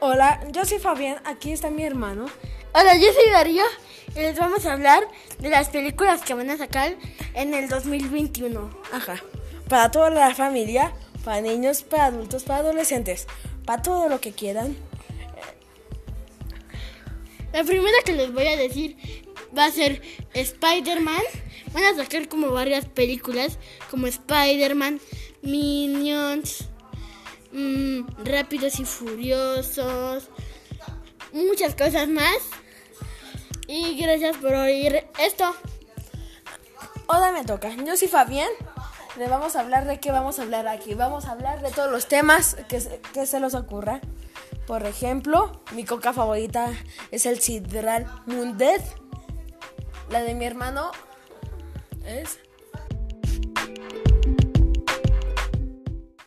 Hola, yo soy Fabián, aquí está mi hermano. Hola, yo soy Darío y les vamos a hablar de las películas que van a sacar en el 2021. Ajá. Para toda la familia, para niños, para adultos, para adolescentes, para todo lo que quieran. La primera que les voy a decir va a ser Spider-Man. Van a sacar como varias películas como Spider-Man, Minions, mm, Rápidos y Furiosos, muchas cosas más. Y gracias por oír esto. Hola, me toca. Yo soy Fabián. Le vamos a hablar de qué vamos a hablar aquí. Vamos a hablar de todos los temas que, se- que se nos ocurra. Por ejemplo, mi coca favorita es el Sidral Mundet. La de mi hermano es